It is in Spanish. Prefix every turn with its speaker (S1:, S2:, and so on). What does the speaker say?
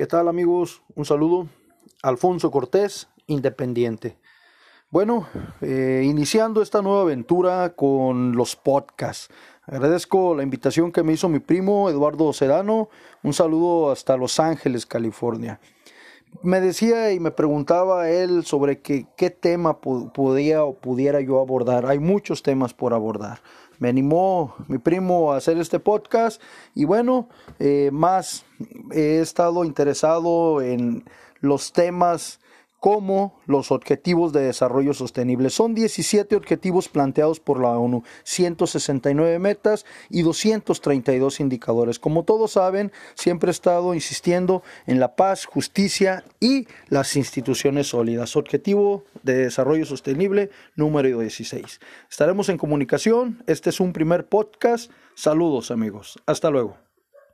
S1: ¿Qué tal amigos? Un saludo. Alfonso Cortés, Independiente. Bueno, eh, iniciando esta nueva aventura con los podcasts. Agradezco la invitación que me hizo mi primo Eduardo Sedano. Un saludo hasta Los Ángeles, California. Me decía y me preguntaba él sobre qué tema podía o pudiera yo abordar. Hay muchos temas por abordar me animó mi primo a hacer este podcast y bueno, eh, más he estado interesado en los temas como los objetivos de desarrollo sostenible. Son 17 objetivos planteados por la ONU, 169 metas y 232 indicadores. Como todos saben, siempre he estado insistiendo en la paz, justicia y las instituciones sólidas. Objetivo de desarrollo sostenible número 16. Estaremos en comunicación. Este es un primer podcast. Saludos amigos. Hasta luego.